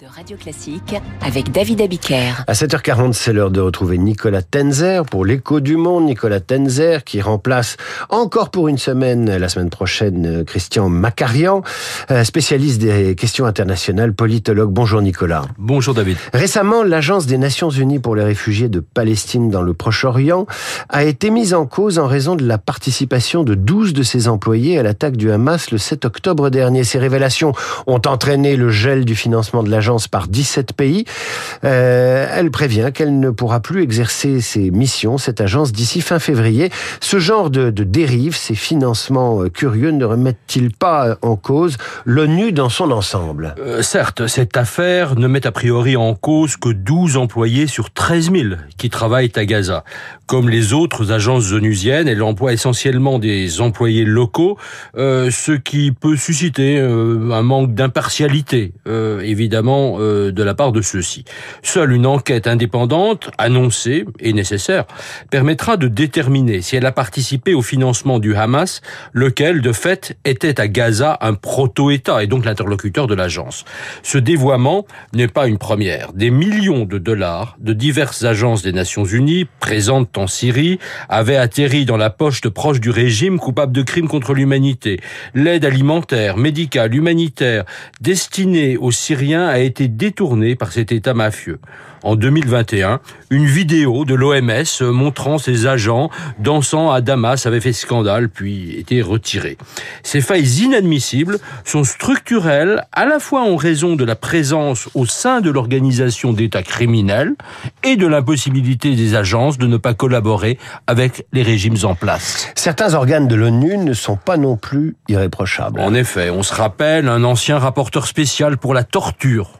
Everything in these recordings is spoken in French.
de Radio Classique avec David Abiker. À 7h40, c'est l'heure de retrouver Nicolas Tenzer pour l'écho du monde. Nicolas Tenzer qui remplace encore pour une semaine, la semaine prochaine, Christian Macarian, euh, spécialiste des questions internationales, politologue. Bonjour Nicolas. Bonjour David. Récemment, l'Agence des Nations Unies pour les réfugiés de Palestine dans le Proche-Orient a été mise en cause en raison de la participation de 12 de ses employés à l'attaque du Hamas le 7 octobre dernier. Ces révélations ont entraîné le gel du financement de l'agence par 17 pays. Euh, elle prévient qu'elle ne pourra plus exercer ses missions, cette agence, d'ici fin février. Ce genre de, de dérive, ces financements euh, curieux, ne remettent-ils pas en cause l'ONU dans son ensemble? Euh, Certes, cette affaire ne met a priori en cause que 12 employés sur 13 000 qui travaillent à Gaza. Comme les autres agences onusiennes, elle emploie essentiellement des employés locaux, euh, ce qui peut susciter euh, un manque d'impartialité, euh, euh, de la part de ceux-ci. Seule une enquête indépendante, annoncée et nécessaire, permettra de déterminer si elle a participé au financement du Hamas, lequel, de fait, était à Gaza un proto-État et donc l'interlocuteur de l'agence. Ce dévoiement n'est pas une première. Des millions de dollars de diverses agences des Nations Unies présentes en Syrie avaient atterri dans la poche de proches du régime coupable de crimes contre l'humanité. L'aide alimentaire, médicale, humanitaire destinée aux Syriens a été détournée par cet État mafieux. En 2021, une vidéo de l'OMS montrant ses agents dansant à Damas avait fait scandale puis été retirée. Ces failles inadmissibles sont structurelles à la fois en raison de la présence au sein de l'organisation d'États criminels et de l'impossibilité des agences de ne pas collaborer avec les régimes en place. Certains organes de l'ONU ne sont pas non plus irréprochables. En effet, on se rappelle un ancien rapporteur spécial pour la torture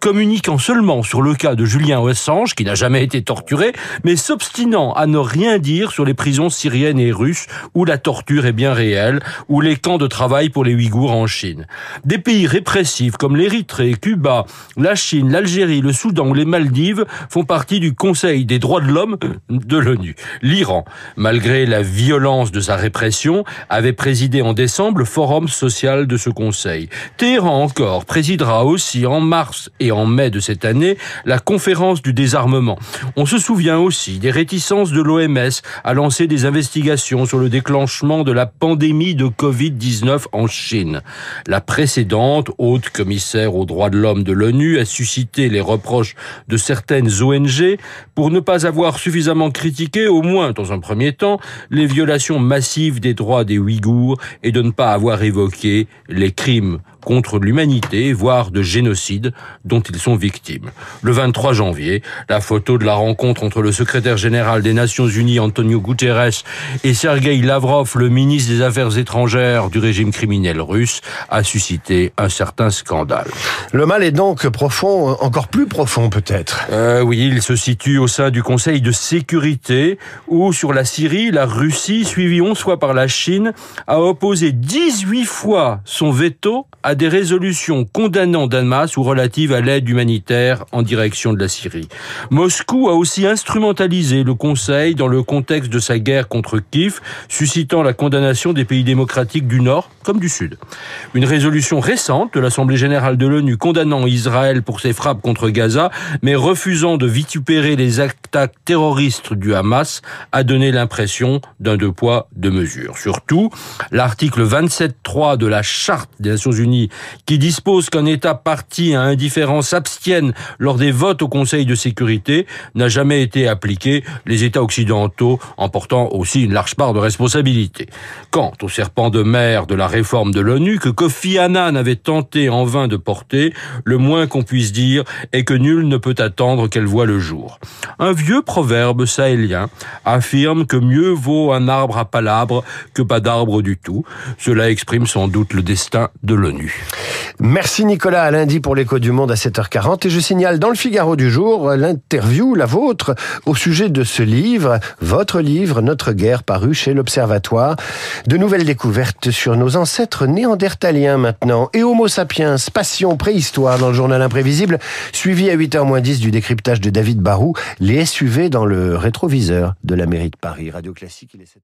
communiquant seulement sur le cas de Julien Assange, qui n'a jamais été torturé, mais s'obstinant à ne rien dire sur les prisons syriennes et russes, où la torture est bien réelle, ou les camps de travail pour les Ouïghours en Chine. Des pays répressifs comme l'Érythrée, Cuba, la Chine, l'Algérie, le Soudan ou les Maldives font partie du Conseil des droits de l'homme de l'ONU. L'Iran, malgré la violence de sa répression, avait présidé en décembre le forum social de ce Conseil. Téhéran encore présidera aussi en mars et en mai de cette année la conférence du désarmement. On se souvient aussi des réticences de l'OMS à lancer des investigations sur le déclenchement de la pandémie de Covid-19 en Chine. La précédente haute commissaire aux droits de l'homme de l'ONU a suscité les reproches de certaines ONG pour ne pas avoir suffisamment critiqué, au moins dans un premier temps, les violations massives des droits des Ouïghours et de ne pas avoir évoqué les crimes contre l'humanité, voire de génocide dont ils sont victimes. Le 23 janvier, la photo de la rencontre entre le secrétaire général des Nations Unies Antonio Guterres et Sergei Lavrov, le ministre des Affaires étrangères du régime criminel russe, a suscité un certain scandale. Le mal est donc profond, encore plus profond peut-être. Euh, oui, il se situe au sein du Conseil de sécurité où sur la Syrie, la Russie, suivie 11 fois par la Chine, a opposé 18 fois son veto à des résolutions condamnant Damas ou relatives à l'aide humanitaire en direction de la Syrie. Moscou a aussi instrumentalisé le Conseil dans le contexte de sa guerre contre Kiev, suscitant la condamnation des pays démocratiques du Nord comme du Sud. Une résolution récente de l'Assemblée générale de l'ONU condamnant Israël pour ses frappes contre Gaza, mais refusant de vitupérer les attaques terroristes du Hamas, a donné l'impression d'un deux poids, deux mesures. Surtout, l'article 27.3 de la Charte des Nations Unies, qui dispose qu'un État parti à indifférence s'abstienne lors des votes au Conseil de sécurité, n'a jamais été appliqué, les États occidentaux en portant aussi une large part de responsabilité. Quant au serpent de mer de la réforme de l'ONU que Kofi Annan avait tenté en vain de porter, le moins qu'on puisse dire est que nul ne peut attendre qu'elle voie le jour. Un vieux proverbe sahélien affirme que mieux vaut un arbre à palabre que pas d'arbre du tout. Cela exprime sans doute le destin de l'ONU. Merci Nicolas, à lundi pour l'écho du monde à 7h40 et je signale dans le Figaro du jour l'interview, la vôtre, au sujet de ce livre, votre livre, Notre guerre, paru chez l'Observatoire. De nouvelles découvertes sur nos ancêtres néandertaliens maintenant et Homo sapiens, passion, préhistoire dans le journal imprévisible, suivi à 8h10 du décryptage de David Barou, les SUV dans le rétroviseur de la mairie de Paris. Radio Classique, il est 7h.